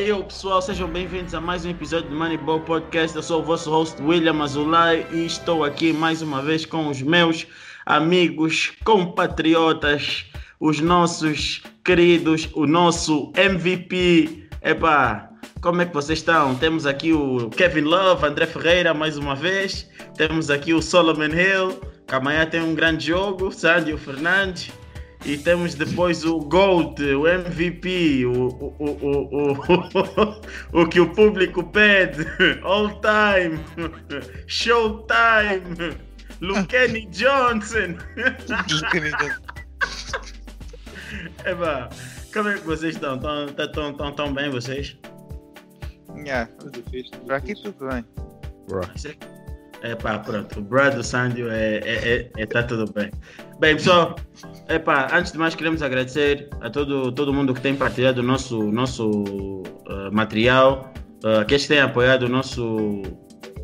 Aí, pessoal, sejam bem-vindos a mais um episódio do Moneyball Podcast. Eu sou o vosso host William Azulay e estou aqui mais uma vez com os meus amigos, compatriotas, os nossos queridos, o nosso MVP. Epá, como é que vocês estão? Temos aqui o Kevin Love, André Ferreira mais uma vez. Temos aqui o Solomon Hill, que amanhã tem um grande jogo, Sandio Fernandes. E temos depois o Gold, o MVP, o, o, o, o, o, que o público pede, all time, showtime, Lukenny Johnson. Eba, como é que vocês estão? Estão tão, tão, tão bem vocês? Yeah. Por aqui tudo bem. Bro. É pá, pronto. O Brad do Sandio é, é, é, é, tá tudo bem. Bem, pessoal, é pá, antes de mais queremos agradecer a todo, todo mundo que tem partilhado o nosso, nosso uh, material, uh, que têm apoiado o nosso,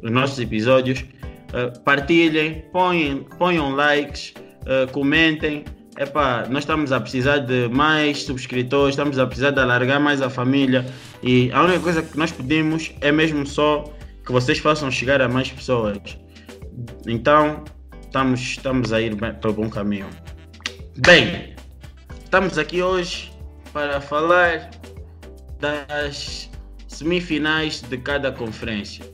os nossos episódios. Uh, partilhem, ponham, ponham likes, uh, comentem. Epá, nós estamos a precisar de mais subscritores, estamos a precisar de alargar mais a família e a única coisa que nós pedimos é mesmo só que vocês façam chegar a mais pessoas. Então, estamos, estamos a ir para o bom caminho. Bem, estamos aqui hoje para falar das semifinais de cada conferência.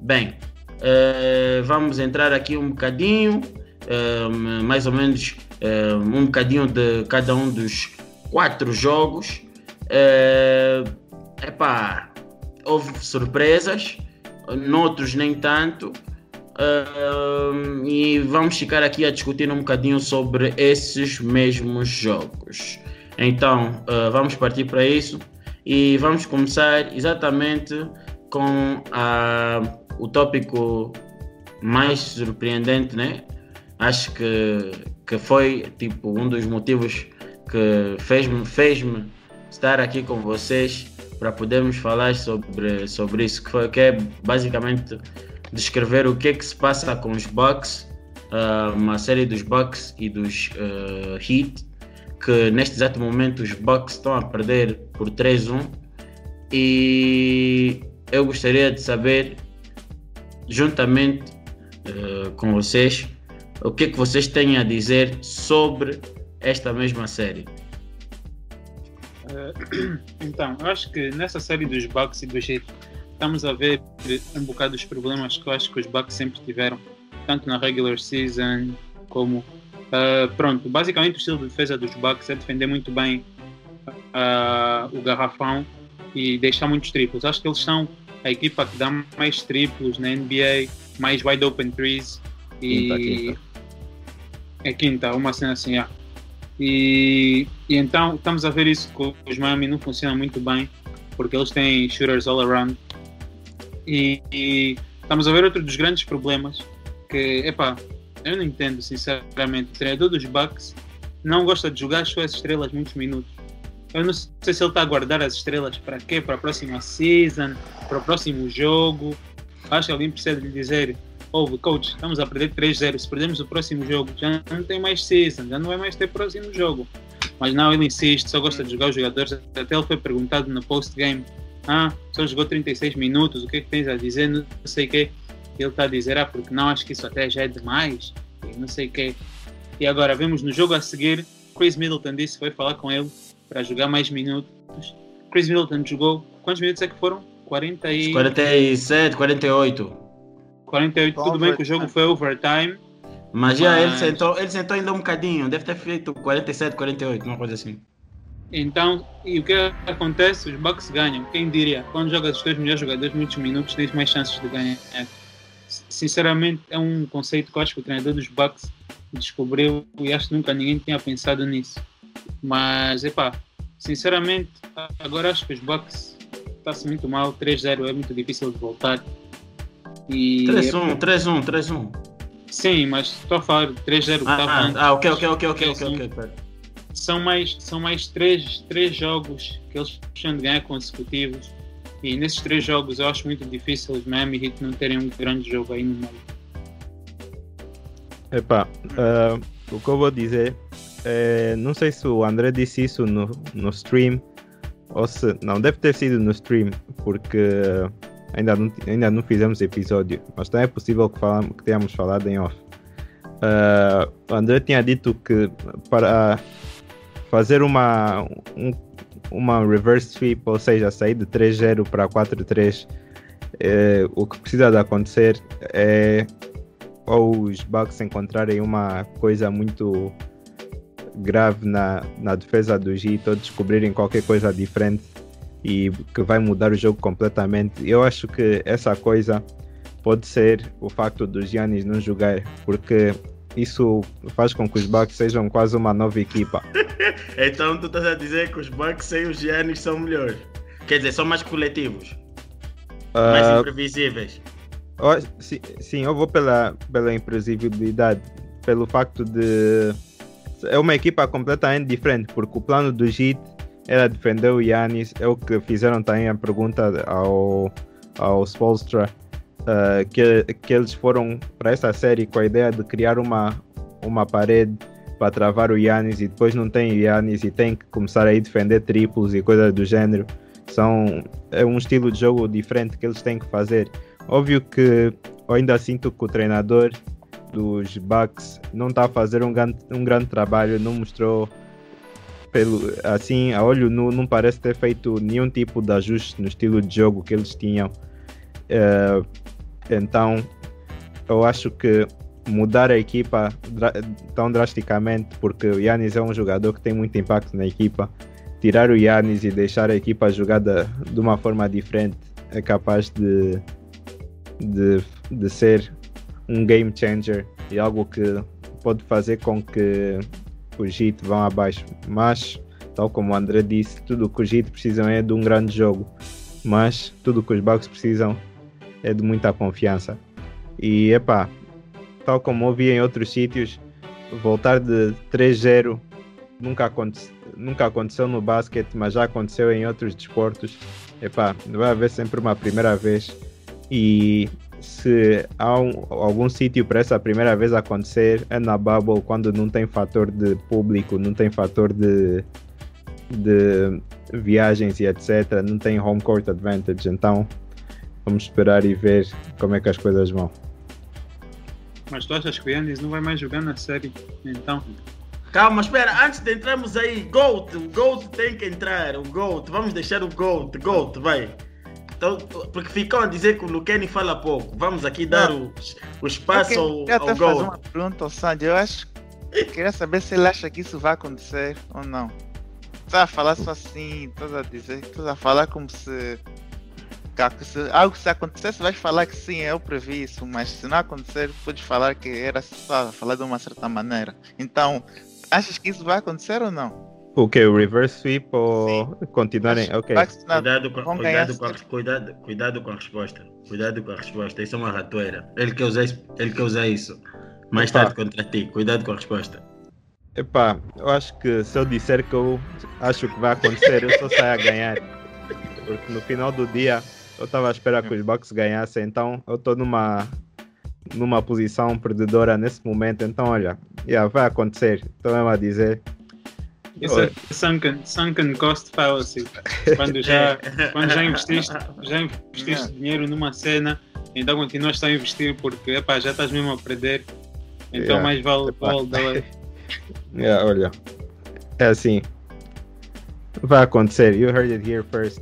Bem, uh, vamos entrar aqui um bocadinho, uh, mais ou menos uh, um bocadinho de cada um dos quatro jogos. Uh, epá, houve surpresas, noutros nem tanto. Uh, e vamos ficar aqui a discutir um bocadinho sobre esses mesmos jogos. Então, uh, vamos partir para isso e vamos começar exatamente com a, o tópico mais surpreendente, né? Acho que, que foi tipo um dos motivos que fez-me fez estar aqui com vocês para podermos falar sobre, sobre isso, que, foi, que é basicamente descrever o que é que se passa com os Bucks, uh, uma série dos Bucks e dos uh, Heat, que neste exato momento os Bucks estão a perder por 3-1 e eu gostaria de saber, juntamente uh, com vocês, o que é que vocês têm a dizer sobre esta mesma série. Uh, então, eu acho que nessa série dos Bucks e do Heat estamos a ver um bocado os problemas que eu acho que os Bucks sempre tiveram, tanto na regular season como uh, pronto, basicamente o estilo de defesa dos Bucks é defender muito bem uh, o garrafão e deixar muitos triplos. Acho que eles são a equipa que dá mais triplos na NBA, mais wide open threes e quinta, quinta. é quinta, uma cena assim, yeah. E, e, então estamos a ver isso que os Miami não funciona muito bem, porque eles têm shooters all around. E, e estamos a ver outro dos grandes problemas, que, epá, eu não entendo, sinceramente. O treinador dos Bucks não gosta de jogar as suas estrelas muitos minutos. Eu não sei se ele está a guardar as estrelas para quê? Para a próxima season, para o próximo jogo. Acho que alguém precisa lhe dizer ouve, coach, estamos a perder 3-0. Se perdemos o próximo jogo, já não tem mais season, já não vai mais ter próximo jogo. Mas não, ele insiste, só gosta de jogar os jogadores. Até ele foi perguntado no post-game: Ah, só jogou 36 minutos, o que é que tens a dizer? Não sei o que. Ele está a dizer: Ah, porque não, acho que isso até já é demais, e não sei o que. E agora, vemos no jogo a seguir: Chris Middleton disse foi falar com ele para jogar mais minutos. Chris Middleton jogou. Quantos minutos é que foram? 40 e... 47, 48. 48, tudo bem que o jogo foi overtime. Mas já mas... ele, sentou, ele sentou ainda um bocadinho, deve ter feito 47, 48, uma coisa assim. Então, e o que acontece? Os Bucks ganham. Quem diria? Quando jogas os teus melhores jogadores muitos minutos, tens mais chances de ganhar. Sinceramente, é um conceito que eu acho que o treinador dos Bucks descobriu e acho que nunca ninguém tinha pensado nisso. Mas, epá, sinceramente, agora acho que os Bucks está-se muito mal. 3-0 é muito difícil de voltar. 3-1, 3-1, 3-1. Sim, mas estou a falar 3-0. Ah, tá ah, ah, ok, ok, ok, ok, ok, ok. São mais, são mais três, três jogos que eles precisam de ganhar consecutivos. E nesses três jogos eu acho muito difícil os Miami Heat não terem um grande jogo aí no meio. Epá, uh, o que eu vou dizer, é, não sei se o André disse isso no, no stream, ou se não deve ter sido no stream, porque ainda não, ainda não fizemos episódio, mas também é possível que, falam, que tenhamos falado em off. Uh, André tinha dito que para fazer uma, um, uma reverse sweep, ou seja, sair de 3-0 para 4-3, eh, o que precisa de acontecer é ou os Bucks encontrarem uma coisa muito grave na, na defesa do Heat ou descobrirem qualquer coisa diferente e que vai mudar o jogo completamente. Eu acho que essa coisa pode ser o facto dos Giannis não jogar, porque isso faz com que os Bucks sejam quase uma nova equipa. então tu estás a dizer que os Bucks sem os Giannis são melhores? Quer dizer, são mais coletivos? Uh, mais imprevisíveis? Oh, sim, sim, eu vou pela, pela imprevisibilidade, pelo facto de é uma equipa completamente diferente, porque o plano do Heat era defender o Yannis, é o que fizeram também a pergunta ao, ao Spolstra, uh, que, que eles foram para essa série com a ideia de criar uma, uma parede para travar o Yannis e depois não tem o Yannis e tem que começar a ir defender triplos e coisas do gênero. São, é um estilo de jogo diferente que eles têm que fazer. Óbvio que eu ainda sinto que o treinador dos Bucks não está a fazer um grande, um grande trabalho, não mostrou pelo assim a olho nu não parece ter feito nenhum tipo de ajuste no estilo de jogo que eles tinham. Uh, então eu acho que mudar a equipa dra tão drasticamente, porque o Yannis é um jogador que tem muito impacto na equipa, tirar o Yannis e deixar a equipa jogada de uma forma diferente é capaz de, de, de ser um game changer e algo que pode fazer com que os Heat vão abaixo. Mas, tal como o André disse, tudo o que os Heat precisam é de um grande jogo. Mas tudo o que os Bucks precisam é de muita confiança. E epá, tal como ouvi em outros sítios, voltar de 3-0 nunca, aconte nunca aconteceu no basquete, mas já aconteceu em outros desportos. Epá, vai haver sempre uma primeira vez. E se há um, algum sítio para essa primeira vez acontecer é na Bubble quando não tem fator de público, não tem fator de, de viagens e etc. Não tem home court advantage. Então vamos esperar e ver como é que as coisas vão. Mas tu achas que o Yannis não vai mais jogar na série? Então. Calma, espera, antes de entrarmos aí, Gold, o Gold tem que entrar, o Gold, vamos deixar o Gold, Gold, vai. Então, porque ficam a dizer que o Luqueni fala pouco. Vamos aqui dar o, o espaço ao, eu ao fazer uma pergunta ao Sandy. Eu acho queria saber se ele acha que isso vai acontecer ou não. Estás a falar só assim, estás a dizer, estás a falar como se, se algo se acontecesse, vais falar que sim, eu previ isso, mas se não acontecer, podes falar que era só falar de uma certa maneira. Então, achas que isso vai acontecer ou não? O que? O reverse sweep ou Sim. continuarem? Ok. Cuidado com, cuidado, com a, cuidado, cuidado com a resposta. Cuidado com a resposta. Isso é uma ratoeira. Ele quer usar, ele quer usar isso. Mais Epá. tarde contra ti. Cuidado com a resposta. Epá, eu acho que se eu disser que eu acho que vai acontecer, eu só saio a ganhar. Porque no final do dia eu estava à espera que os Bucks ganhassem, então eu estou numa numa posição perdedora nesse momento, então olha, yeah, vai acontecer. Estou mesmo a dizer, isso é sunken, sunken cost fallacy. Quando já, quando já investiste, já investiste dinheiro numa cena, então continuas a investir porque epá, já estás mesmo a perder. Então yeah. mais vale, vale dar. yeah, olha, é assim. Vai acontecer. You heard it here first.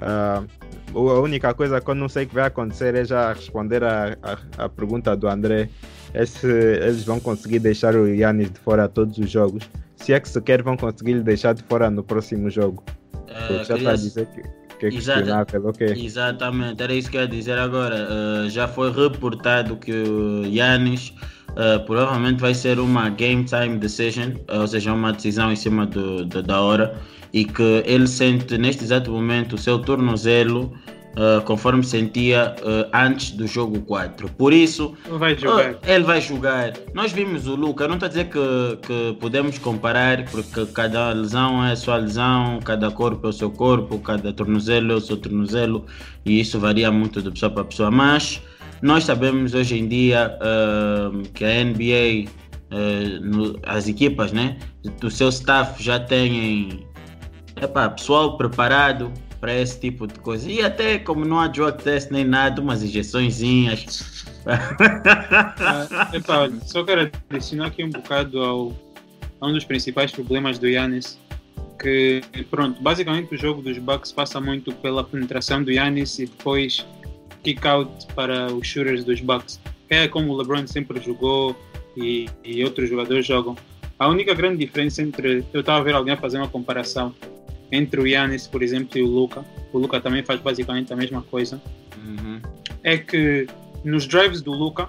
Uh, a única coisa que eu não sei que vai acontecer é já responder a, a, a pergunta do André. É se eles vão conseguir deixar o Yannis de fora todos os jogos se é que sequer vão conseguir deixar de fora no próximo jogo. Uh, já está a dizer que, que é questionável, ok. Exatamente, era isso que eu ia dizer agora. Uh, já foi reportado que o Yannis uh, provavelmente vai ser uma game time decision, ou seja, uma decisão em cima do, do, da hora, e que ele sente neste exato momento o seu tornozelo uh, conforme sentia uh, antes do jogo 4. Por isso, vai uh, ele vai jogar. Nós vimos o Luca, não estou a dizer que, que podemos comparar, porque cada lesão é a sua lesão, cada corpo é o seu corpo, cada tornozelo é o seu tornozelo, e isso varia muito de pessoa para pessoa. Mas nós sabemos hoje em dia que a NBA, no, as equipas né, do seu staff já têm epá, pessoal preparado para esse tipo de coisa. E até como não há drug test nem nada, umas injeçõezinhas. Epá, olha, só quero adicionar aqui um bocado ao, a um dos principais problemas do Yannis. Que, pronto, basicamente o jogo dos Bucks passa muito pela penetração do Yannis e depois kick out para os shooters dos Bucks. Que é como o LeBron sempre jogou e, e outros jogadores jogam. A única grande diferença entre. Eu estava a ver alguém fazer uma comparação entre o Yannis, por exemplo, e o Luca. O Luca também faz basicamente a mesma coisa. Uhum. É que nos drives do Luca,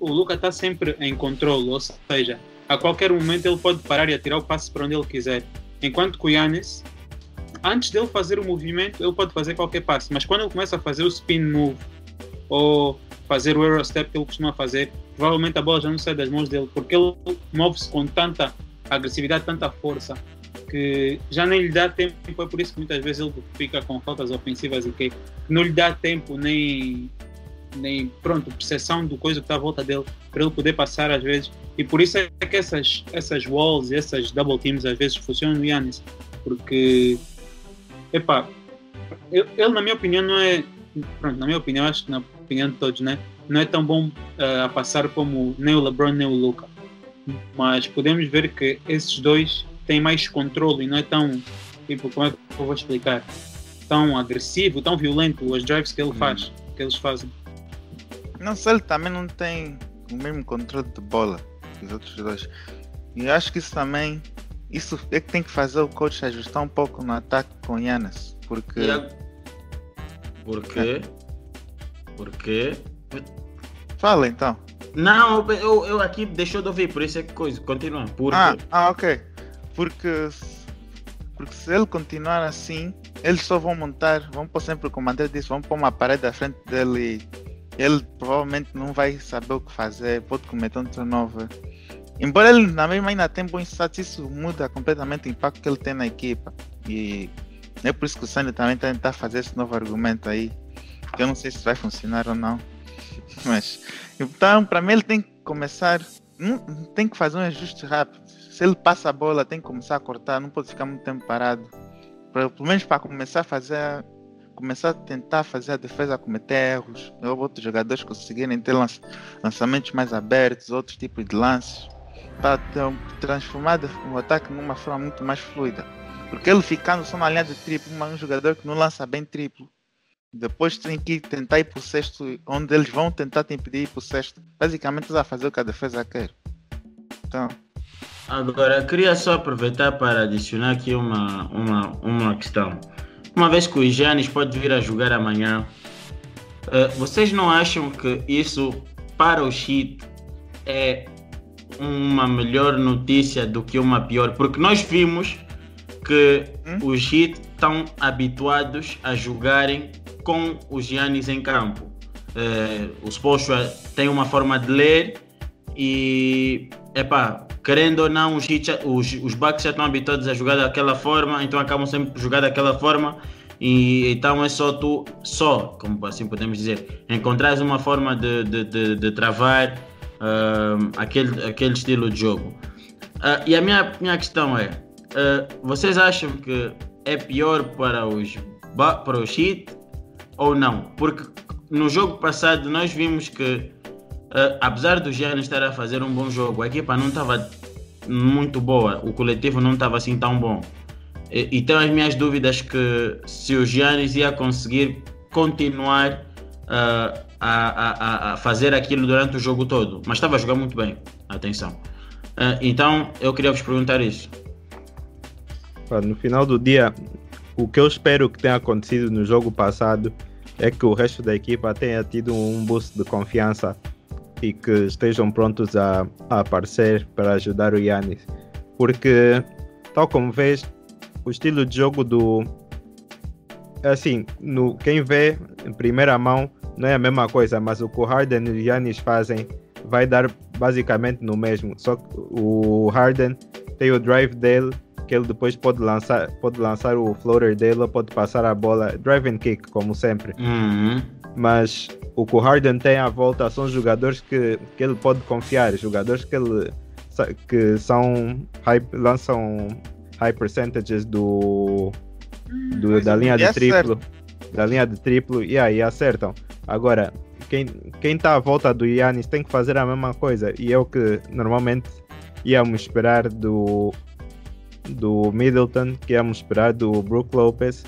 o Luca está sempre em controle, ou seja, a qualquer momento ele pode parar e atirar o passe para onde ele quiser. Enquanto que o Yannis, antes dele fazer o movimento, ele pode fazer qualquer passe, mas quando ele começa a fazer o spin move ou fazer o Eurostep que ele costuma fazer, provavelmente a bola já não sai das mãos dele, porque ele move-se com tanta agressividade, tanta força, que já nem lhe dá tempo. É por isso que muitas vezes ele fica com faltas ofensivas e que não lhe dá tempo nem, nem pronto, percepção do coisa que está à volta dele para ele poder passar às vezes. E por isso é que essas, essas walls essas double teams às vezes funcionam no Yannis, porque epá, ele, ele na minha opinião não é pronto, na minha opinião, acho que na opinião de todos, né? Não é tão bom uh, a passar como nem o LeBron nem o Luca. Mas podemos ver que esses dois têm mais controle e não é tão, tipo, como é que eu vou explicar? Tão agressivo, tão violento os drives que ele faz, que eles fazem. Não sei, ele também não tem o mesmo controle de bola que os outros dois. E eu acho que isso também, isso é que tem que fazer o coach ajustar um pouco no ataque com Yannis. Porque. E a- Por quê? Por quê? Fala então. Não, eu, eu aqui deixou de ouvir, por isso é que coisa. Continua. Por Ah, quê? ah, ok. Porque, porque se ele continuar assim, eles só vão montar, vão pôr sempre o André disse, vão pôr uma parede à frente dele e ele provavelmente não vai saber o que fazer, pode cometer um turnover. Embora ele na mesma ainda tenha bons stats, isso muda completamente o impacto que ele tem na equipa. E é por isso que o Sandy também está tentar fazer esse novo argumento aí. Que eu não sei se vai funcionar ou não. Mas, então, para mim, ele tem que começar. Tem que fazer um ajuste rápido. Se ele passa a bola, tem que começar a cortar, não pode ficar muito tempo parado. Pra, pelo menos para começar a fazer. Começar a tentar fazer a defesa cometer erros. Ou outros jogadores conseguirem ter lanç- lançamentos mais abertos, outros tipos de lances. Para transformar o ataque numa forma muito mais fluida. Porque ele ficando só na linha de triplo, um jogador que não lança bem triplo. Depois tem que tentar ir pro sexto, onde eles vão tentar te impedir ir pro sexto. Basicamente, a fazer o que a defesa quer. Então, Agora, queria só aproveitar para adicionar aqui uma, uma, uma questão. Uma vez que o Giannis pode vir a jogar amanhã, eh, vocês não acham que isso para o Heat é uma melhor notícia do que uma pior? Porque nós vimos que Hum? os Heat estão habituados a jogarem com os Giannis em campo. Eh, o Spoelstra tem uma forma de ler e, epá, querendo ou não, os, já- os, os Bucks já estão habituados a jogar daquela forma, então acabam sempre por jogar daquela forma. E então é só tu, só, como assim podemos dizer, encontrares uma forma de, de, de, de travar ahm, aquele, aquele estilo de jogo. Ah, e a minha, minha questão é: ah, vocês acham que é pior para os, para os Heat ou não? Porque no jogo passado nós vimos que, ah, apesar do Giannis estar a fazer um bom jogo, a equipa não estava muito boa, o coletivo não estava assim tão bom. E, e tenho as minhas dúvidas que se o Giannis ia conseguir continuar ah, a, a, a- fazer aquilo durante o jogo todo. Mas estava a jogar muito bem, atenção. Ah, então eu queria vos perguntar isso. No final do dia, o que eu espero que tenha acontecido no jogo passado é que o resto da equipa tenha tido um boost de confiança e que estejam prontos a, a aparecer para ajudar o Yannis. Porque, tal como vês, o estilo de jogo do. Assim, no, quem vê em primeira mão não é a mesma coisa, mas o que o Harden e o Yannis fazem vai dar basicamente no mesmo. Só que o Harden tem o drive dele que ele depois pode lançar, pode lançar o floater dele ou pode passar a bola drive and kick, como sempre. Uhum. Mas o que o Harden tem à volta são jogadores que, que ele pode confiar, jogadores que, ele, que são hype, lançam high percentages do, do Mas da linha de acertam. triplo, da linha de triplo e aí acertam. Agora, quem quem tá à volta do Yannis tem que fazer a mesma coisa e é o que normalmente íamos esperar do do Middleton, que íamos esperar do Brook Lopez,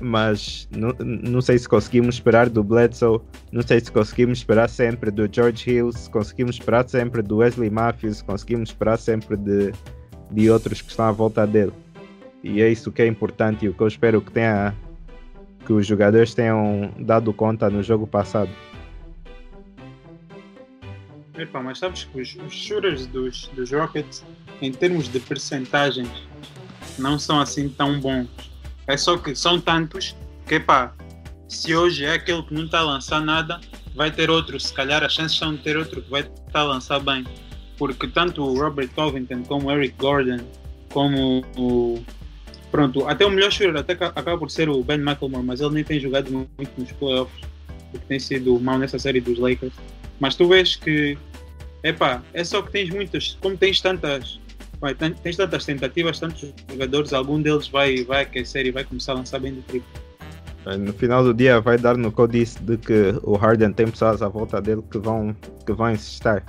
mas não, não sei se conseguimos esperar do Bledsoe, não sei se conseguimos esperar sempre do George Hill, se conseguimos esperar sempre do Wesley Matthews, se conseguimos esperar sempre de, de outros que estão à volta dele. E é isso que é importante e o que eu espero que tenha que os jogadores tenham dado conta no jogo passado. Epá, mas sabes que os, os shooters dos, dos Rockets, em termos de percentagens, não são assim tão bons. É só que são tantos que, epá, se hoje é aquele que não está a lançar nada, vai ter outro. Se calhar as chances são de ter outro que vai estar a lançar bem. Porque tanto o Robert Covington, como o Eric Gordon, como o. Pronto, até o melhor shooter até ca- acaba por ser o Ben McLemore, mas ele nem tem jogado muito nos playoffs, porque tem sido mal nessa série dos Lakers. Mas tu vês que, epá, é só que tens muitas, como tens tantas, vai, tens tantas tentativas, tantos jogadores, algum deles vai, vai aquecer e vai começar a lançar bem de triplo. No final do dia vai dar no que eu disse de que o Harden tem pessoas à volta dele que vão, que vão insistir.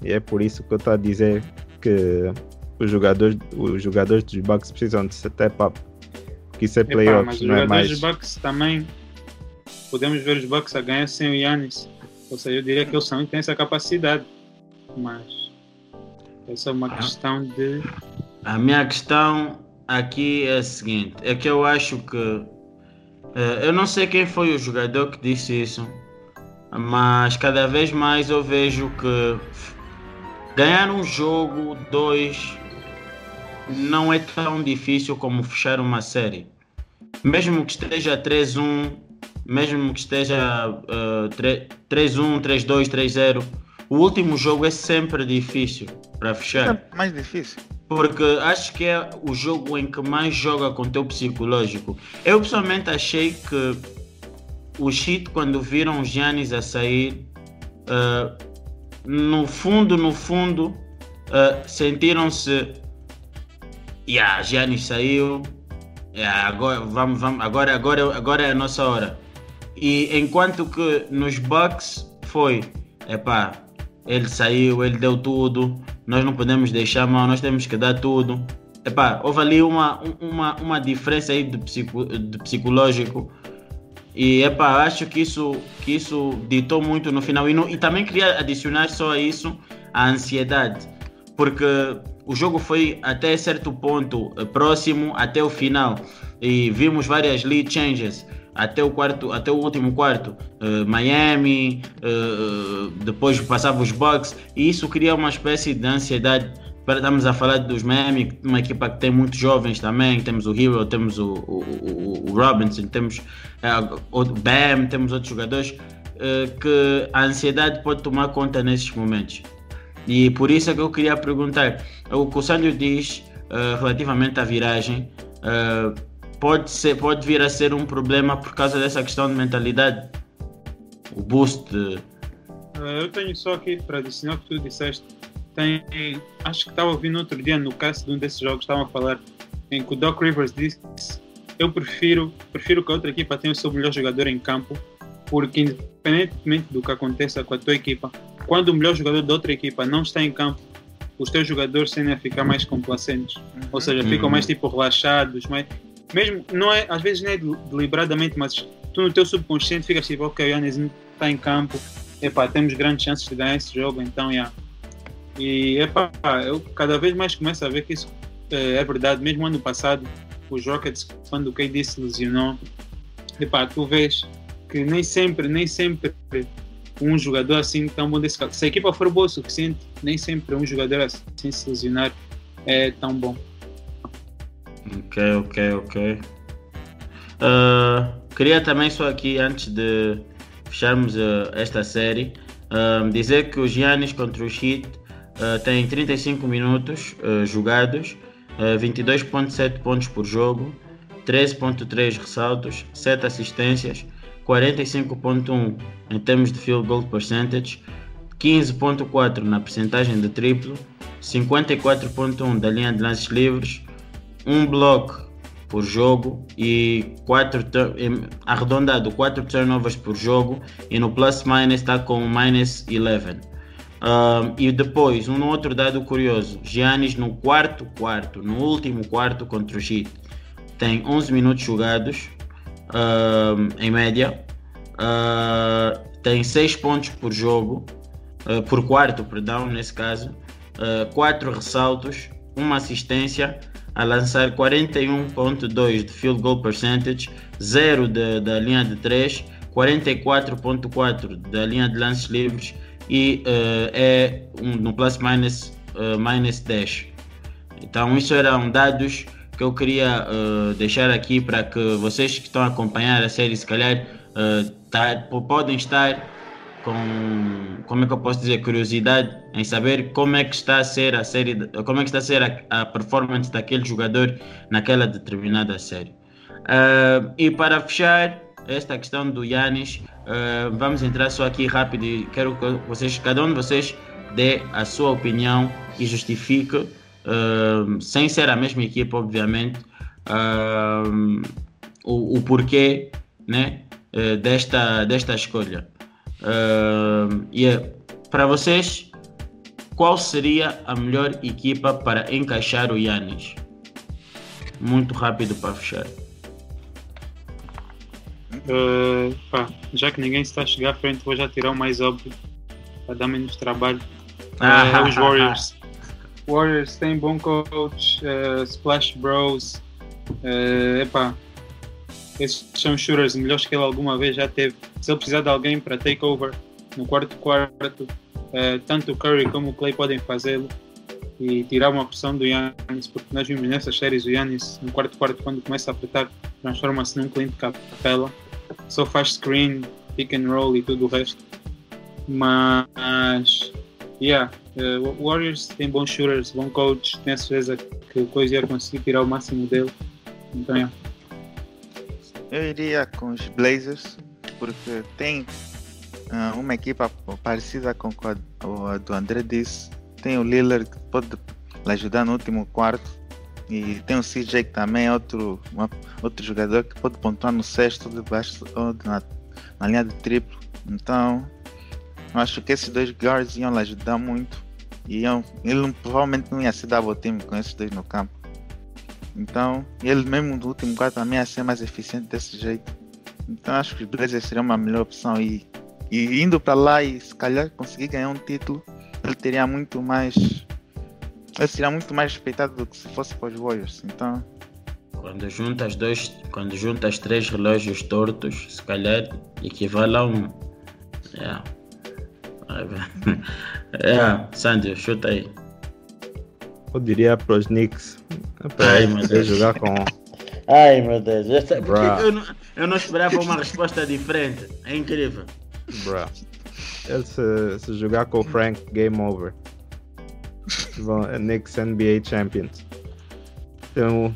E é por isso que eu estou a dizer que os jogadores, os jogadores dos Bucks precisam de step up. Porque isso é playoffs, mas os não é jogadores mais. dos Bucks também, podemos ver os Bucks a ganhar sem o Yannis. Ou seja, eu diria que eles também têm essa capacidade. Mas essa é uma Ah. questão de. A minha questão aqui é a seguinte: é que eu acho que. eh, eu não sei quem foi o jogador que disse isso, mas cada vez mais eu vejo que ganhar um jogo, dois, não é tão difícil como fechar uma série. Mesmo que esteja 3-1, mesmo que esteja tre- 3-1, 3-2, 3-0, o último jogo é sempre difícil para fechar. É mais difícil. Porque acho que é o jogo em que mais joga com o teu psicológico. Eu pessoalmente achei que o Heat, quando viram os Giannis a sair, eh, no fundo, no fundo, eh, sentiram-se. Yeah, Giannis saiu. Yeah, agora, vamos, vamos, agora, agora, agora é a nossa hora. E enquanto que nos Bucks foi, epá, ele saiu, ele deu tudo, nós não podemos deixar mal, nós temos que dar tudo. Epá, houve ali uma, uma, uma diferença aí de, psico, de psicológico. E epá, acho que isso, que isso ditou muito no final. E, não- e também queria adicionar só a isso a ansiedade, porque o jogo foi até certo ponto eh, próximo até o final. E vimos várias lead changes até o quarto, até o último quarto, Eh, Miami, eh, depois passava os Bucks e isso cria uma espécie de ansiedade. Para- Estamos a falar dos Miami, uma equipa que tem muitos jovens também. Temos o Hero, temos o, o, o- Robinson, temos eh, o Bam, temos outros jogadores que a ansiedade pode tomar conta nesses momentos. E por isso é que eu queria perguntar: o que o Sandro diz relativamente à viragem pode, ser, pode vir a ser um problema por causa dessa questão de mentalidade? O boost. Eh, eu tenho só aqui para adicionar o que tu disseste. Tem, acho que estava ouvindo outro dia no cast de um desses jogos, estavam a falar em que o Doc Rivers disse eu prefiro, prefiro que a outra equipa tenha o seu melhor jogador em campo, porque independentemente do que aconteça com a tua equipa, quando o melhor jogador da outra equipa não está em campo, os teus jogadores tendem a ficar mais complacentes. Ou seja, ficam Uhum. mais tipo relaxados, mais... mesmo, não é, às vezes não é del- deliberadamente, mas tu no teu subconsciente ficas tipo, ok, o Yannis está em campo, epá, temos grandes chances de ganhar esse jogo, então, yeah. E, eu cada vez mais começo a ver que isso eh, é verdade, mesmo ano passado, os Rockets, quando o KD se lesionou, epá, tu vês que nem sempre, nem sempre um jogador assim tão bom desse. Se a equipa for boa o suficiente, nem sempre um jogador assim se lesionar é tão bom. Ok, ok, ok. Ah, queria também só aqui, antes de fecharmos ah, esta série, ah, dizer que o Giannis contra o Heat tem 35 minutos jogados, ah, 22.7 pontos por jogo, 13.3 ressaltos, 7 assistências, 45.1 em termos de field goal percentage, 15.4 na percentagem de triplo, 54.1 da linha de lances livres, um bloco por jogo e quatro arredondado 4 turnovers por jogo e no plus minus está com minus 11. Um, e depois, um outro dado curioso, Giannis no quarto quarto, no último quarto contra o Heat, tem 11 minutos jogados em média, uh, tem 6 pontos por jogo, uh, por quarto, perdão, nesse caso, 4 ressaltos, uma assistência, a lançar 41.2 de field goal percentage, 0 de- da linha de 3, 44.4 da linha de lances livres e uh, é um, no plus minus, uh, minus 10. Então isso eram dados que eu queria uh, deixar aqui para que vocês que estão a acompanhar a série, se calhar tá- po- podem estar com, como é que eu posso dizer, curiosidade em saber como é que está a ser a série, como é que está a ser a, a performance daquele jogador naquela determinada série. Uh, e para fechar esta questão do Yanis, uh, vamos entrar só aqui rápido e quero que vocês, cada um de vocês dê a sua opinião e justifique, uh, sem ser a mesma equipa, obviamente, o, o porquê né, uh, desta, desta escolha. Uh, e é, para vocês, qual seria a melhor equipa para encaixar o Yanis? Muito rápido para fechar. Uh, pá, já que ninguém está a chegar à frente, vou já tirar o mais óbvio para dar menos trabalho. Uh, os Warriors. Warriors tem bom coach, uh, Splash Bros. Uh, epá, esses são shooters melhores que ele alguma vez já teve. Se ele precisar de alguém para takeover no quarto quarto, uh, tanto o Curry como o Clay podem fazê-lo e tirar uma pressão do Yannis, porque nós vimos nessas séries o Yannis no quarto quarto quando começa a apertar transforma-se num cliente capela, só faz screen, pick and roll e tudo o resto. Mas, yeah, uh, Warriors tem bons shooters, bom coach, tenho certeza que o Coisa ia conseguir tirar o máximo dele. Então, yeah. Eu iria com os Blazers, porque tem ah, uma equipa parecida com a, do André disse. Tem o Lillard que pode ajudar no último quarto. E tem o CJ que também é outro, uma- outro jogador que pode pontuar no sexto debaixo ou na, na linha de triplo. Então, acho que esses dois guards iam lhe ajudar muito. E iam, ele provavelmente não ia se dar o time com esses dois no campo. Então, ele mesmo no último quarto também ia ser mais eficiente desse jeito. Então, acho que os Blazers seria uma melhor opção. E, e indo para lá e se calhar conseguir ganhar um título, ele teria muito mais. Ele seria muito mais respeitado do que se fosse para os Warriors. Então, Quando juntas dois, quando juntas três relógios tortos, se calhar equivale a um. Yeah. Yeah, Sandy, chuta aí. Eu diria para os Knicks. Ai, meu Deus. jogar com. Ai meu Deus, Bruh. eu, não, eu não esperava uma resposta diferente. É incrível. Bruh. Ele se, se jogar com o Frank, game over. É Knicks NBA Champions. Tem,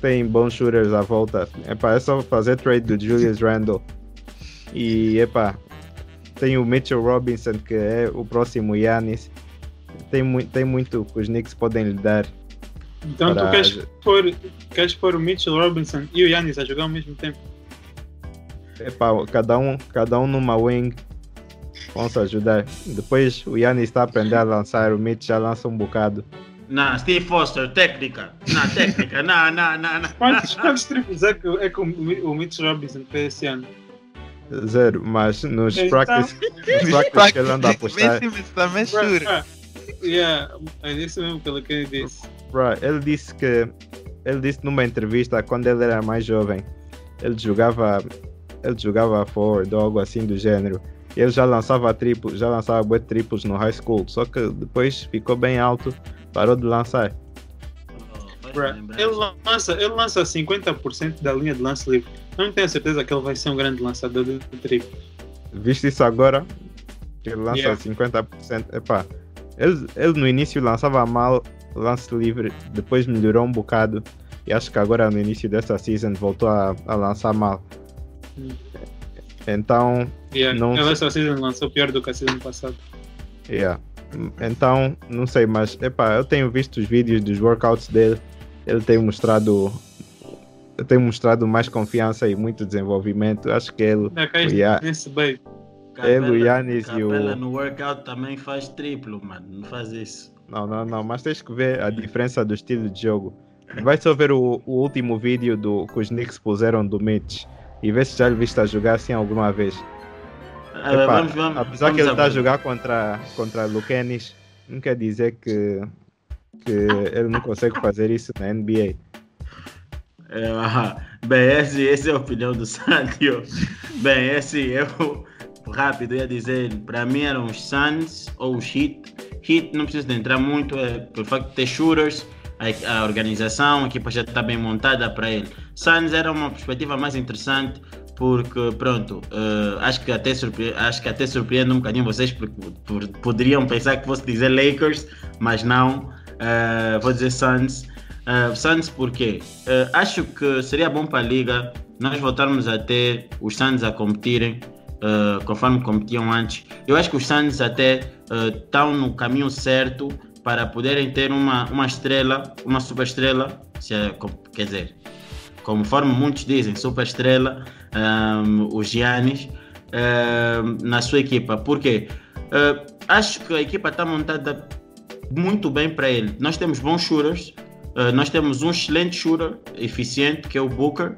tem bons shooters à volta. Epá, é só fazer trade do Julius Randle. E epá, tem o Mitchell Robinson que é o próximo Yanis. Tem, mui- tem muito que os Knicks podem lhe dar. Então, Para- tu queres pôr, queres pôr o Mitchell Robinson e o Yannis a jogar ao mesmo tempo? Epá, cada um, cada um numa wing. Se ajudar. Depois o Yanis está a aprender a lançar, o Mitch já lança um bocado. Não, Steve Foster, técnica. Não, técnica. Não, não, não, não. Quantos, quantos triplos é que, é que o o Mitchell Robinson fez esse ano? Zero, mas nos Então- practice, nos practice que ele anda a apostar, Simmons também Bruh, chura. ah, yeah, é isso mesmo que ele disse. Ele disse que ele disse numa entrevista quando ele era mais jovem, ele jogava ele jogava forward ou algo assim do gênero. E ele já lançava triplos, já lançava bué triplos no high school, só que depois ficou bem alto, parou de lançar. Bruh, Ele lança, ele lança 50% da linha de lance livre. Eu não tenho certeza que ele vai ser um grande lançador de triplo. Viste isso agora? Que ele lança Yeah. 50%. Epá, ele, ele no início lançava mal lance livre, depois melhorou um bocado. E acho que agora no início dessa season voltou a, a lançar mal. Então, Yeah, Não sei. essa season lançou pior do que a season passada. yeah. Então, não sei, mas epá, eu tenho visto os vídeos dos workouts dele ele tem mostrado tem mostrado mais confiança e muito desenvolvimento. Acho que ele, Não, bem. ele, o Yannis e o. Capela no workout também faz triplo, mano. Não faz isso. Não, não, não, mas tens que ver a diferença do estilo de jogo. Vai só ver o, o último vídeo do, que os Knicks puseram do Mitch e ver se já lhe viste a jogar assim alguma vez. Ah, Epá, vamos, vamos, apesar vamos que ele está a jogar contra, contra Lucanis, não quer dizer que, que ele não consegue fazer isso na NBA. É, ah, bem, esse, essa é a opinião do Sandio. Bem, esse eu rápido ia dizer, para mim eram os Suns ou os Heat. Heat não precisa entrar muito, é pelo facto de ter shooters, a, a organização, a equipa já está bem montada para ele. Suns era uma perspectiva mais interessante porque pronto, eh, acho que até surpre... acho que até surpreende um bocadinho vocês porque por- poderiam pensar que fosse dizer Lakers, mas não. Eh, vou dizer Suns. Uh, Suns porquê? Uh, acho que seria bom para a liga nós voltarmos a ter os Suns a competirem uh, conforme competiam antes. Eu acho que os Suns até estão no caminho certo para poderem ter uma, uma estrela, uma super estrela, se é, quer dizer, conforme muitos dizem, super estrela, um, o Giannis, um, na sua equipa. Por quê? Uh, acho que a equipa está montada muito bem para ele. Nós temos bons shooters, Uh, nós temos um excelente shooter, eficiente, que é o Booker.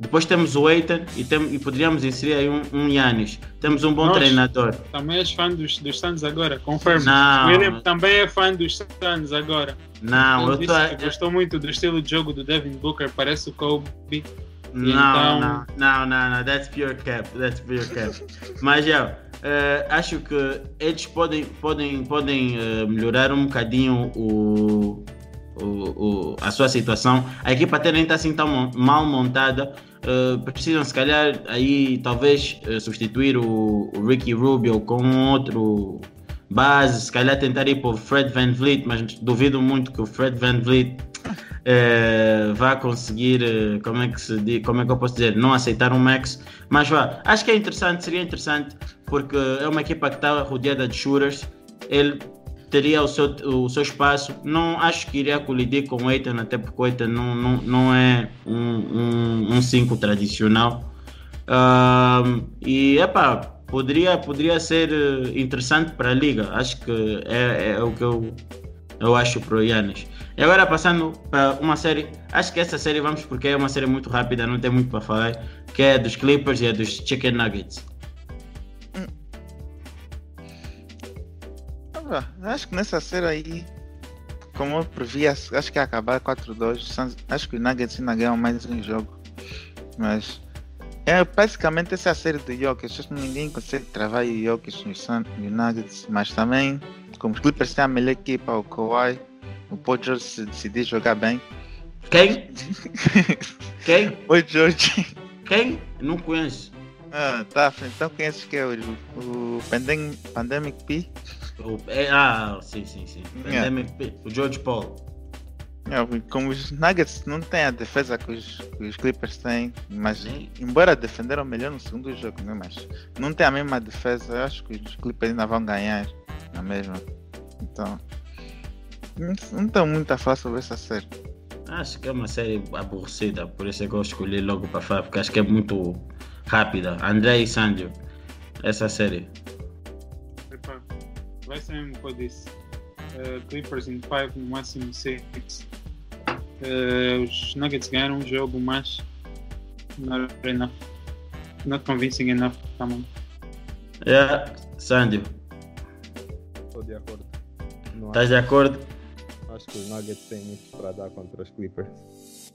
Depois temos o Aiton e, tem, e poderíamos inserir aí um, um Yannis. Temos um bom treinador. Também és fã dos, dos Suns agora, confirmo. Não. O William também é fã dos Suns agora. Não, Ele eu tô, que gostou muito do estilo de jogo do Devin Booker, parece o Kobe. Não, Então- não, não, não, não, that's pure cap, that's pure cap. Mas já, eh, acho que eles podem, podem, podem eh, melhorar um bocadinho o, o, o- a sua situação. A equipa até nem está assim tão mal montada. Eh, precisam, se calhar, aí talvez eh, substituir o, o Ricky Rubio com outro base, se calhar tentar ir para o Fred Van Vliet, mas duvido muito que o Fred Van Vliet eh, vá conseguir, como é que se diz, como é que eu posso dizer, não aceitar um max, mas vá, acho que é interessante, seria interessante, porque é uma equipa que está rodeada de shooters, ele teria o seu, o seu espaço, não acho que iria colidir com o Aiton, até porque o Aiton não, não, não é um 5 tradicional, Ahm, e epá, poderia, poderia ser eh, interessante para a liga, acho que é, é o que eu, eu acho para o Yannis. E agora passando para uma série, acho que essa série vamos porque é uma série muito rápida, não tem muito para falar, que é dos Clippers e é dos Chicken Nuggets. Acho que nessa série aí, como eu previa, acho que ia acabar 4-2. Suns- Acho que os Nuggets ainda ganham mais um jogo. Mas é basicamente essa é a série do Jokic. Ninguém consegue travar o Jokic nos Sun- Nuggets. Mas também, como os Clippers têm a melhor equipa, o Kawhi, o Paul George se decidir jogar bem. Quem? Quem? Paul George. Quem? Não conheço. Ah, tá. Então conheces que é o, o Pandem- Pandemic P? O- é- ah, sim, sim, sim. Yeah. Pandemic- O George Paul. É, como os Nuggets não têm a defesa que os, que os Clippers têm, mas Sim. embora defenderam melhor no segundo jogo, né? mas não tem a mesma defesa, eu acho que os Clippers ainda vão ganhar na mesma. Então, não- tenho muito a falar sobre essa série. Acho que é uma série aborrecida, por isso é que eu escolhi logo para falar, porque acho que é muito rápida. André e Sandio, essa série. Vai ser mesmo o que eu disse. Uh, Clippers em 5, no máximo 6. os Nuggets ganharam um jogo, mas not enough. Not convincing enough também. É, Sandio, Estou de acordo. Não estás de acordo? acho, acho que os Nuggets têm muito para dar contra os Clippers.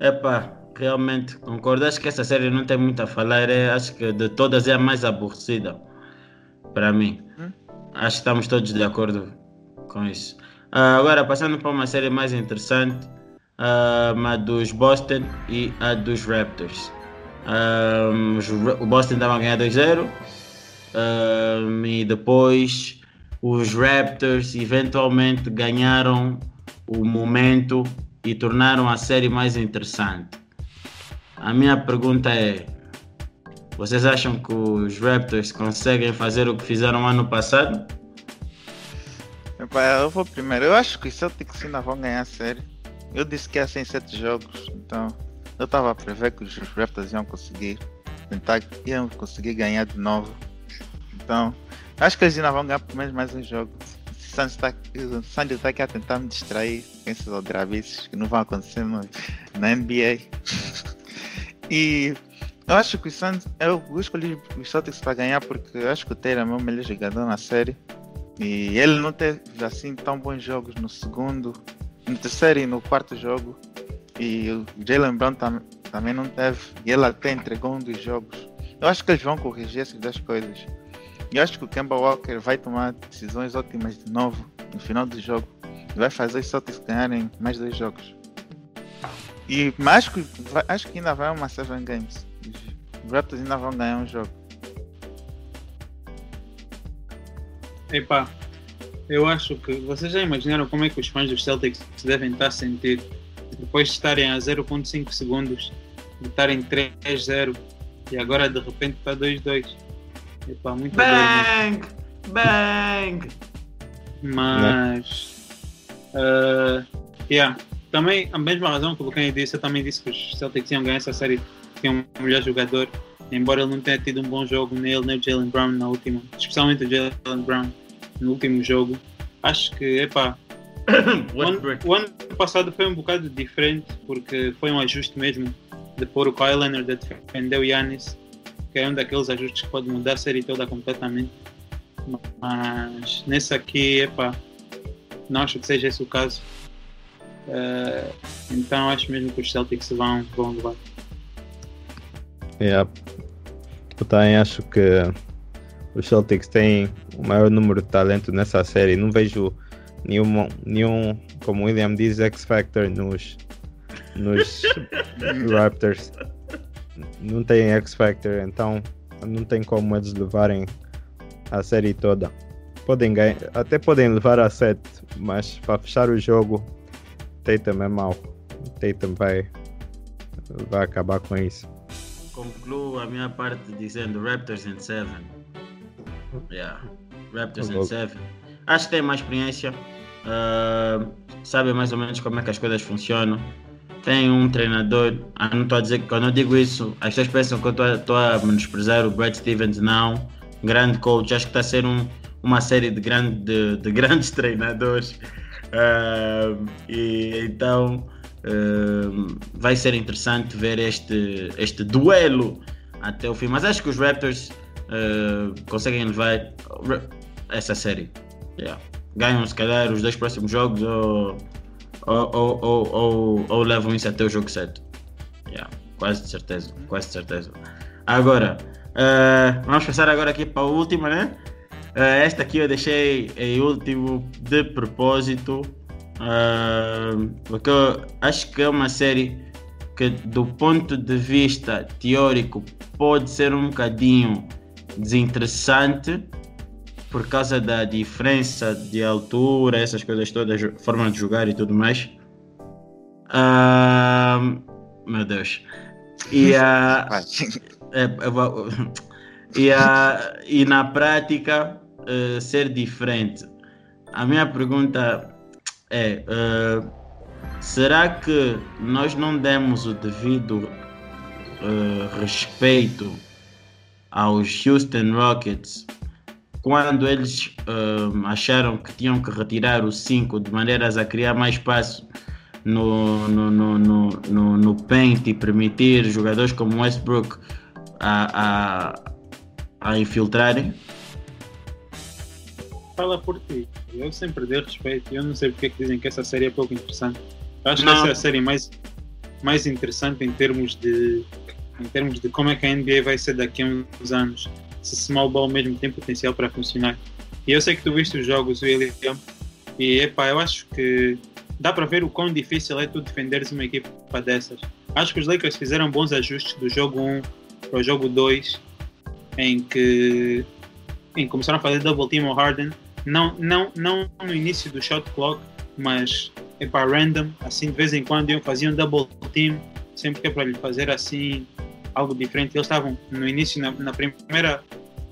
Epá, realmente concordo. Acho que essa série não tem muito a falar. É, acho que de todas é a mais aborrecida para mim. Hum? Acho que estamos todos de acordo com isso. Ah, agora, passando para uma série mais interessante, ah, a dos Boston e a dos Raptors. Ah, o Boston estava a ganhar 2-0 ah, e depois os Raptors eventualmente ganharam o momento e tornaram a série mais interessante. A minha pergunta é: vocês acham que os Raptors conseguem fazer o que fizeram ano passado? Eu vou primeiro. Eu acho que os Celtics ainda vão ganhar a série. eu disse que ia ser em sete jogos, então eu estava a prever que os Raptors iam conseguir tentar, iam conseguir ganhar de novo. Então, acho que eles ainda vão ganhar pelo menos mais um jogo. O Sandy está aqui a tentar me distrair com esses aldrabices que não vão acontecer no, na NBA. e eu acho que o Santos, eu escolhi os Celtics para ganhar porque eu acho que o Taylor é o meu melhor jogador na série. E ele não teve assim tão bons jogos no segundo, no terceiro e no quarto jogo. E o Jalen Brown tam, também não teve. E ele até entregou um dos jogos. Eu acho que eles vão corrigir essas duas coisas. E eu acho que o Kemba Walker vai tomar decisões ótimas de novo no final do jogo. E vai fazer os Celtics ganharem mais dois jogos. E, mas acho que, acho que ainda vai uma 7 games. Os Raptors ainda vão ganhar um jogo. Epá, eu acho que vocês já imaginaram como é que os fãs dos Celtics se devem estar a sentir depois de estarem a 0.5 segundos, de estarem 3-0 e agora de repente está 2-2. Epá, muito Bang! Bang! Mas. Uh, yeah. Também, a mesma razão que o Lucani disse, eu também disse que os Celtics iam ganhar essa série, tinham um melhor jogador, embora ele não tenha tido um bom jogo, nem ele nem o Jalen Brown na última, especialmente o Jalen Brown no último jogo. Acho que, epá, o ano, o ano passado foi um bocado diferente, porque foi um ajuste mesmo de pôr o Kyle Leonard a defender o Yannis, que é um daqueles ajustes que pode mudar a série toda completamente. Mas nesse aqui, epá, não acho que seja esse o caso. Uh, então acho mesmo que os Celtics vão, vão levar. Yeah. Eu também acho que os Celtics têm o maior número de talento nessa série. Não vejo nenhum, nenhum como o William diz, X-Factor nos, nos Raptors. Não tem X-Factor, então não tem como eles levarem a série toda. Podem ganhar, até podem levar a 7, mas para fechar o jogo Tatum é mau. Tatum vai, vai acabar com isso. Concluo a minha parte dizendo Raptors in 7. Yeah. Raptors in 7. Acho que tem mais experiência. Uh, sabe mais ou menos como é que as coisas funcionam. Tem um treinador. Ah, não estou a dizer que quando eu digo isso, as pessoas pensam que eu estou a menosprezar o Brad Stevens. Não. Grande coach. Acho que está a ser um, uma série de, grande, de, de grandes treinadores. Uh, e então uh, vai ser interessante ver este, este duelo até o fim. Mas acho que os Raptors uh, conseguem levar essa série. Yeah. Ganham se calhar os dois próximos jogos ou, ou, ou, ou, ou levam isso até o jogo 7. Yeah. Quase de certeza, quase de certeza. Agora, vamos passar agora aqui para a última, né? Uh, esta aqui eu deixei em último de propósito, uh, porque eu acho que é uma série que, do ponto de vista teórico, pode ser um bocadinho desinteressante por causa da diferença de altura, essas coisas todas, forma de jogar e tudo mais. Uh, meu Deus. E, uh, e, uh, e na prática uh, ser diferente. A minha pergunta é: uh, será que nós não demos o devido uh, respeito aos Houston Rockets quando eles acharam que tinham que retirar o 5 de maneiras a criar mais espaço no, no, no, no, no, no paint e permitir jogadores como Westbrook a, a, a infiltrarem? Fala por ti. Eu sempre dei respeito. Eu não sei porque é que dizem que essa série é pouco interessante. Eu acho não. que essa é a série mais, mais interessante em termos de em termos de como é que a NBA vai ser daqui a uns anos. Se Small Ball mesmo tem potencial para funcionar. E eu sei que tu viste os jogos, William, e epá, eu acho que dá para ver o quão difícil é tu defenderes uma equipa dessas. Acho que os Lakers fizeram bons ajustes do jogo 1 para o jogo 2, em que, em começaram a fazer double team ao Harden não, não, não no início do shot clock, mas é para random, assim de vez em quando eu fazia um double team, sempre que é para lhe fazer assim algo diferente. Eles estavam no início, na, na primeira,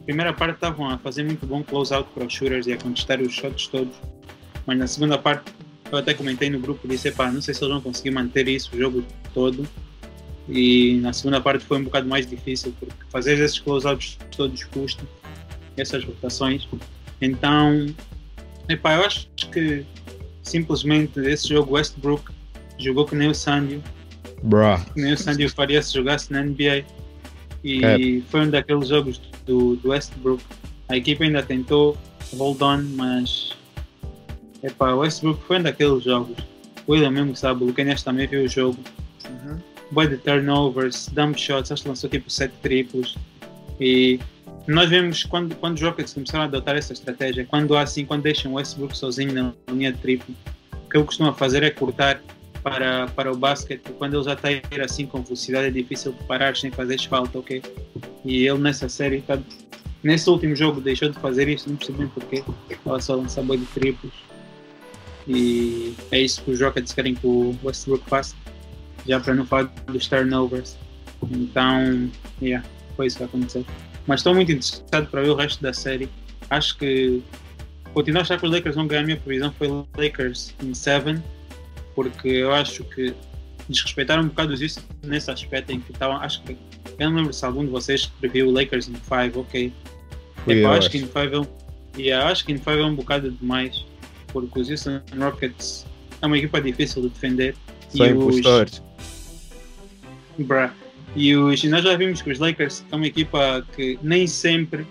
primeira parte, estavam a fazer muito bom close out para os shooters e a contestar os shots todos, mas na segunda parte eu até comentei no grupo, disse, pá, não sei se eles vão conseguir manter isso o jogo todo. E na segunda parte foi um bocado mais difícil, porque fazer esses close-outs todos custam, essas rotações. Então, epá, eu acho que simplesmente esse jogo Westbrook jogou que nem o Sandy, Bruh. que nem o Sandy faria se jogasse na NBA. E É. foi um daqueles jogos do, do Westbrook. A equipa ainda tentou hold on, mas epá, o Westbrook foi um daqueles jogos. O William mesmo sabe, o Lucanias também viu o jogo. Uhum. Boy de turnovers, dump shots, acho que lançou tipo 7 triplos. E nós vemos quando, quando os Rockets começaram a adotar essa estratégia, quando assim, quando deixam o Westbrook sozinho na linha de triplo, o que ele costuma fazer é cortar para, para o basquete. Quando ele já está a ir assim com velocidade, é difícil parar sem fazer falta, ok? E ele nessa série, tá, nesse último jogo, deixou de fazer isso, não percebi porquê. Estava só a lançar boy de triplos. E é isso que os Rockets querem que o Westbrook faça já para não falar dos turnovers. Então, yeah, foi isso que aconteceu. Mas estou muito interessado para ver o resto da série. Acho que continuo a achar que os Lakers vão ganhar. A minha previsão foi Lakers em 7, porque eu acho que desrespeitaram um bocado os isso nesse aspecto em que estavam. Acho que eu não lembro se algum de vocês previu o Lakers em 5, ok. Fui eu, acho que em. 5 é um, yeah, acho que em 5 é um bocado demais, porque os Houston Rockets é uma equipa difícil de defender. São e os, impostores. Bruh. E os, nós já vimos que os Lakers são uma equipa que nem sempre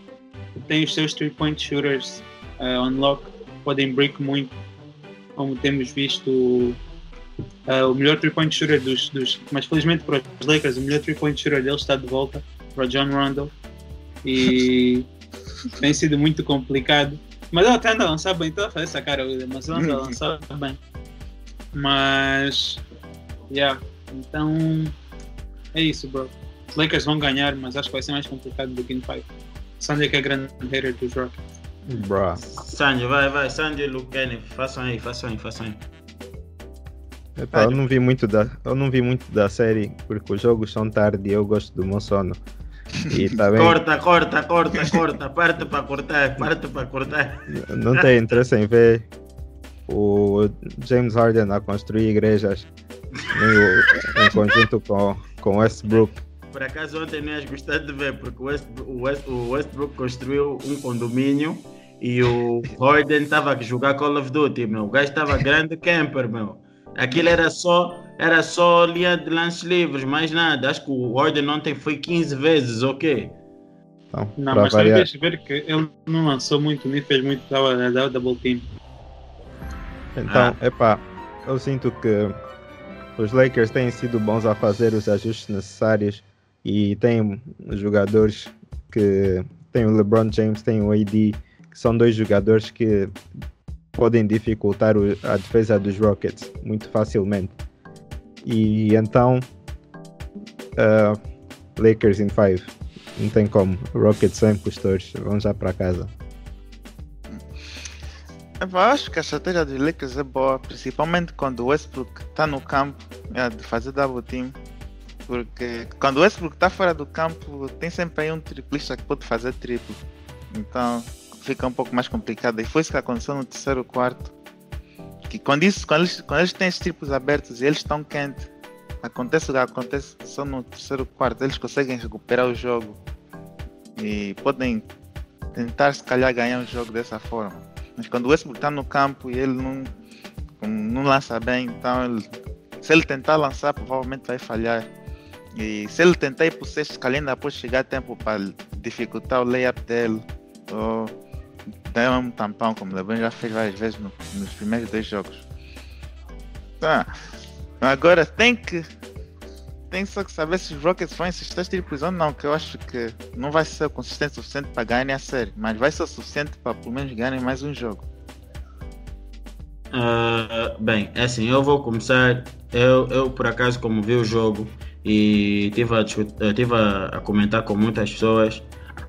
tem os seus three-point shooters uh, on lock, podem break muito, como temos visto. uh, o melhor three-point shooter dos, dos. Mas felizmente para os Lakers, o melhor three-point shooter deles está de volta para John Rondo. E tem sido muito complicado. Mas até anda a lançar bem, estou a fazer essa cara, mas ele anda a lançar bem. Mas. Yeah, então. É isso, bro. Os Lakers vão ganhar, mas acho que vai ser mais complicado do que em 5. Sandy que é grande hater dos Rockets. Bruh. Sandy, vai, vai. Sandy e Lucani, façam aí, façam aí, façam aí. Epá, eu não vi muito da, eu não vi muito da série porque os jogos são tarde e eu gosto do meu sono. E tá bem, Corta, corta, corta, corta. Parte para cortar, parte para cortar. não tenho interesse em ver o James Harden a construir igrejas o- em conjunto com com Westbrook. Por acaso ontem não ias gostar de ver, porque o, West, o, West, o Westbrook construiu um condomínio e o Harden estava a jogar Call of Duty, meu. O gajo estava grande camper, meu. Aquilo era só, era só linha de lances livres, mais nada. Acho que o Harden ontem foi 15 vezes, ok? Então, Não, mas também variar. tens de ver que ele não lançou muito, nem fez muito, estava a dar double team. Então, epá, eu sinto que os Lakers têm sido bons a fazer os ajustes necessários e têm jogadores que tem o LeBron James, tem o AD, que são dois jogadores que podem dificultar a defesa dos Rockets muito facilmente. E então, ah, Lakers em 5, não tem como. Rockets são impostores, vão já para casa. Eu acho que a estratégia dos Lakers é boa, principalmente quando o Westbrook está no campo, é, de fazer double team. Porque quando o Westbrook está fora do campo, tem sempre aí um triplista que pode fazer triplo. Então fica um pouco mais complicado. E foi isso que aconteceu no terceiro quarto. Que quando, isso, quando, eles, quando eles têm os triplos abertos e eles estão quentes, acontece o que acontece só no terceiro quarto. Eles conseguem recuperar o jogo e podem tentar, se calhar, ganhar o jogo dessa forma. Mas quando o Westbrook está no campo e ele não, não lança bem, então ele, se ele tentar lançar, provavelmente vai falhar. E se ele tentar ir para o sexto, se calhar ainda chegar tempo para dificultar o layup dele. Ou dar um tampão, como o LeBron já fez várias vezes no- nos primeiros dois jogos. Tá. Agora tem que. Tem só que saber se os Rockets vão insistir triplos ou não, que eu acho que não vai ser consistente o suficiente para ganhar a série, mas vai ser o suficiente para pelo menos ganharem mais um jogo. Ah, bem, é assim, eu vou começar. Eu, eu por acaso, como vi o jogo e estive a, eh, tive a, a comentar com muitas pessoas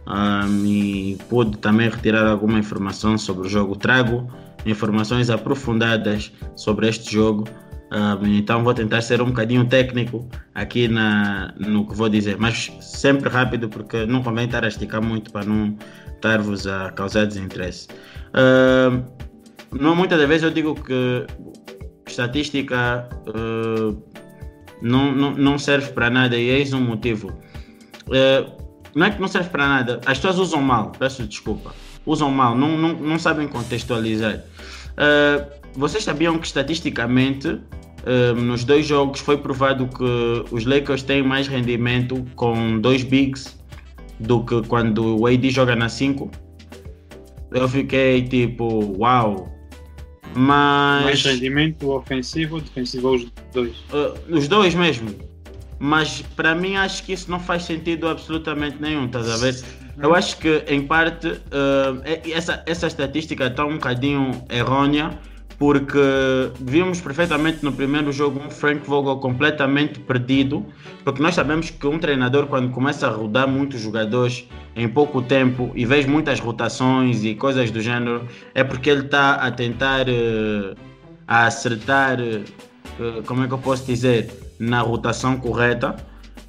ah, e pude também retirar alguma informação sobre o jogo. Trago informações aprofundadas sobre este jogo. Ah, então vou tentar ser um bocadinho técnico aqui na, no que vou dizer, mas sempre rápido porque não convém estar a esticar muito para não estar-vos a causar desinteresse. Ah, não, muitas das vezes eu digo que estatística uh, não, não, não serve para nada e eis um motivo. Uh, não é que não serve para nada, as pessoas usam mal, peço desculpa. Usam mal, não, não, não sabem contextualizar. Uh, vocês sabiam que estatisticamente nos dois jogos foi provado que os Lakers têm mais rendimento com dois bigs do que quando o AD joga na 5? Eu fiquei tipo, uau, mas. Mais rendimento ofensivo ou defensivo os dois? Uh, os dois mesmo. Mas para mim acho que isso não faz sentido absolutamente nenhum, estás a ver? Eu acho que em parte uh, essa, essa estatística está um bocadinho errônea porque vimos perfeitamente no primeiro jogo um Frank Vogel completamente perdido, porque nós sabemos que um treinador quando começa a rodar muitos jogadores em pouco tempo e vês muitas rotações e coisas do gênero, é porque ele está a tentar uh, a acertar, uh, como é que eu posso dizer, na rotação correta.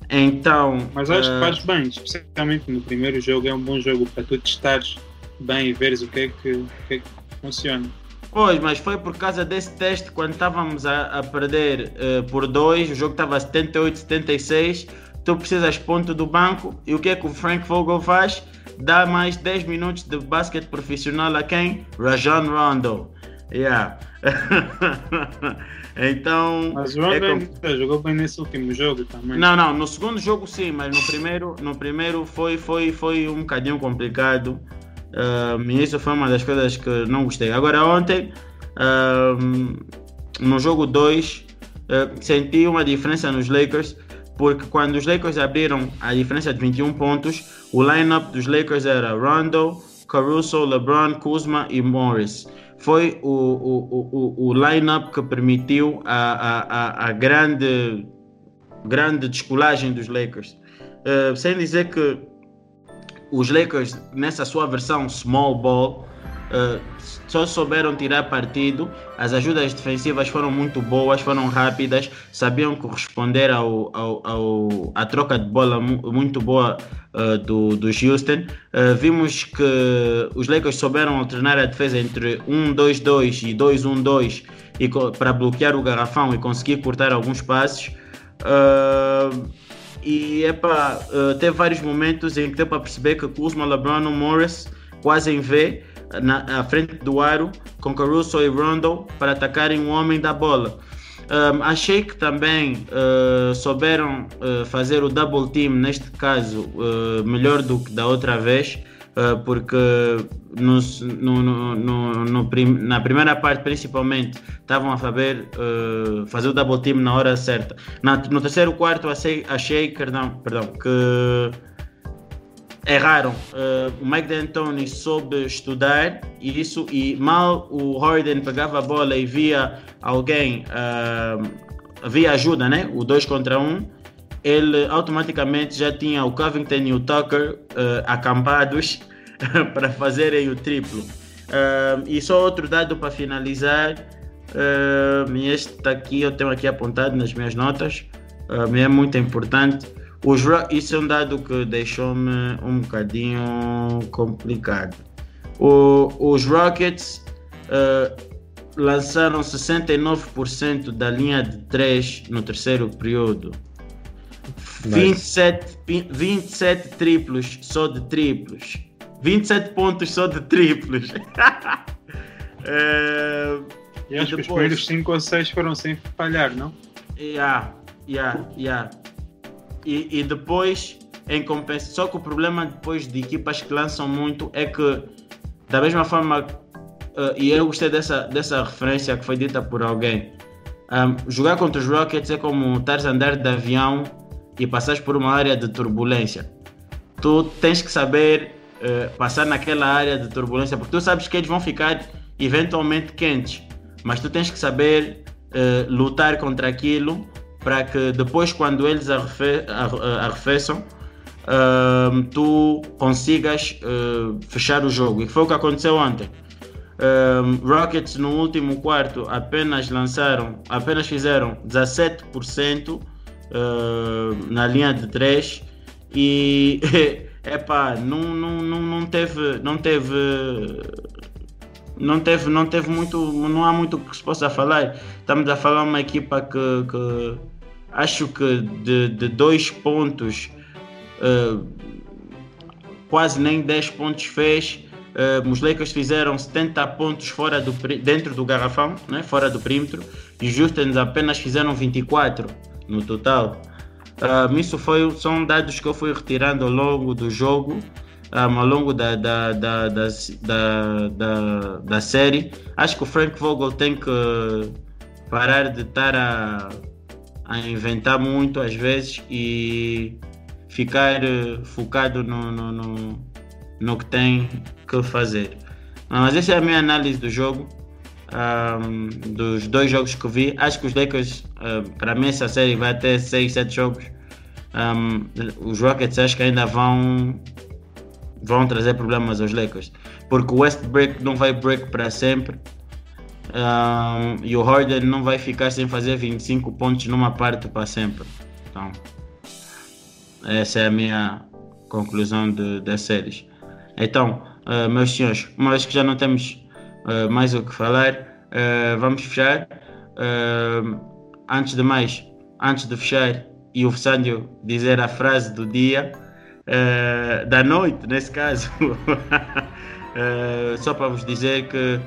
Então. Mas acho uh, que faz bem, especialmente no primeiro jogo, é um bom jogo para tu testares bem e veres o que é que, o que, é que funciona. Pois, mas foi por causa desse teste quando estávamos a, a perder uh, por 2, o jogo estava 78, 76, tu precisas ponto do banco e o que é que o Frank Vogel faz? Dá mais 10 minutos de basquete profissional a quem? Rajon Rondo. Yeah. então. Mas o Rondo é jogou bem nesse último jogo também. Não, não, no segundo jogo sim, mas no primeiro, no primeiro foi, foi, foi um bocadinho complicado. Uh, e isso foi uma das coisas que não gostei. Agora, ontem, no jogo 2, uh, senti uma diferença nos Lakers, porque quando os Lakers abriram a diferença de 21 pontos, o lineup dos Lakers era Rondo, Caruso, LeBron, Kuzma e Morris. Foi o, o, o, o lineup que permitiu a, a, a, grande, grande descolagem dos Lakers. Uh, sem dizer que os Lakers, nessa sua versão small ball, uh, só souberam tirar partido. As ajudas defensivas foram muito boas, foram rápidas, sabiam corresponder ao, ao, ao à troca de bola muito boa uh, do, do Houston. Uh, vimos que os Lakers souberam alternar a defesa entre 1-2-2 e 2-1-2 para bloquear o garrafão e conseguir cortar alguns passes. Uh, e epa, uh, teve vários momentos em que deu para perceber que Kuzma, LeBron e Morris quase em V na, à frente do aro com Caruso e Rondo para atacarem o homem da bola. Um, achei que também uh, souberam uh, fazer o double team, neste caso, uh, melhor do que da outra vez. Uh, porque no, no, no, na primeira parte, principalmente, estavam a saber uh, fazer o double team na hora certa. Na, no terceiro quarto, achei, achei perdão, perdão, que erraram. Uh, o Mike D'Antoni soube estudar isso e mal o Harden pegava a bola e via alguém, havia ajuda, né? o 2 contra 1. Um, ele automaticamente já tinha o Covington e o Tucker uh, acampados para fazerem o triplo. Uh, e só outro dado para finalizar, uh, este aqui eu tenho aqui apontado nas minhas notas, uh, é muito importante. Os, isso é um dado que deixou-me um bocadinho complicado. O, os Rockets lançaram 69% da linha de 3 no terceiro período. 27, 27 triplos só de triplos. 27 pontos só de triplos. é, e acho depois, que os primeiros 5 ou 6 foram sem falhar, não? Yeah, yeah, yeah. E, e depois, em compensação, só que o problema depois de equipas que lançam muito é que, da mesma forma, uh, e eu gostei dessa, dessa referência que foi dita por alguém, um, jogar contra os Rockets é como estares a andar de avião e passares por uma área de turbulência. Tu tens que saber uh, passar naquela área de turbulência, porque tu sabes que eles vão ficar eventualmente quentes, mas tu tens que saber uh, lutar contra aquilo para que depois, quando eles arrefe arrefeçam, uh, tu consigas fechar o jogo. E foi o que aconteceu ontem. Rockets no último quarto apenas lançaram, apenas fizeram 17% na linha de 3 e epá, não, não, não, não teve, não teve, não teve, não teve muito, não há muito que se possa falar. Estamos a falar uma equipa que, que acho que de, de dois pontos, uh, quase nem 10 pontos fez. Uh, os Lakers fizeram 70 pontos fora do, dentro do garrafão, né, fora do perímetro, e os apenas fizeram 24 no total. Isso foi, são dados que eu fui retirando ao longo do jogo um, ao longo da, da, da, da, da, da, série. Acho que o Frank Vogel tem que parar de estar a, a inventar muito às vezes e ficar eh, focado no, no, no, no que tem que fazer. Mas essa é a minha análise do jogo. Um, dos dois jogos que vi, acho que os Lakers, uh, para mim, essa série vai até 6, 7 jogos. Um, os Rockets acho que ainda vão vão trazer problemas aos Lakers. Porque o Westbrook não vai break para sempre. Um, e o Harden não vai ficar sem fazer 25 pontos numa parte para sempre. Então, essa é a minha conclusão das séries. Então, uh, meus senhores, uma vez que já não temos uh, mais o que falar, uh, vamos fechar. antes de mais, antes de fechar, e o Sandio dizer a frase do dia, da noite, nesse caso. só para vos dizer que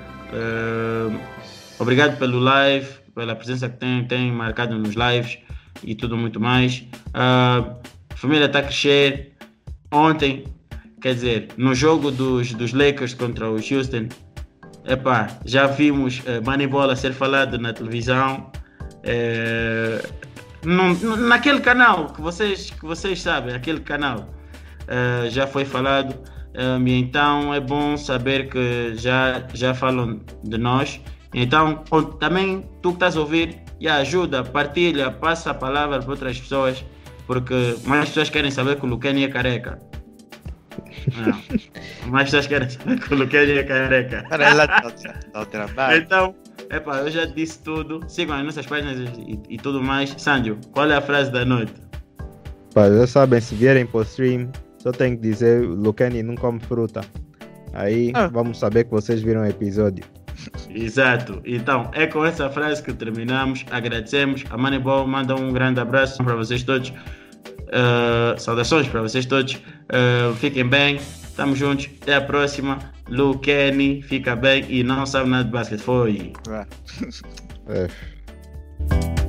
obrigado pelo live, pela presença que tem, tem marcado nos lives e tudo muito mais. a família está a crescer. Ontem, quer dizer, no jogo dos, dos Lakers contra o Houston, epá, já vimos uh, Moneyball a ser falado na televisão. num, naquele canal que vocês, que vocês sabem, aquele canal. Uh, já foi falado. Um, então é bom saber que já, já falam de nós. Então, também tu que estás a ouvir, e ajuda, partilha, passa a palavra para outras pessoas, porque mais pessoas querem saber que o Luqueni é careca. Não. Mais pessoas querem saber que o Luqueni é careca. Para ela está ao trabalho. Então, epa, eu já disse tudo. Sigam as nossas páginas e, e tudo mais. Sandro, qual é a frase da noite? Pá, já sabem, se vierem para o stream, só tenho que dizer, Lucani não come fruta. Aí ah. vamos saber que vocês viram o episódio. Exato. Então, é com essa frase que terminamos. Agradecemos. A Moneyball manda um grande abraço para vocês todos. Uh, saudações para vocês todos. Uh, fiquem bem. Estamos juntos. Até a próxima. Lu Kenny, fica bem e não sabe nada de basquete. Foi. É.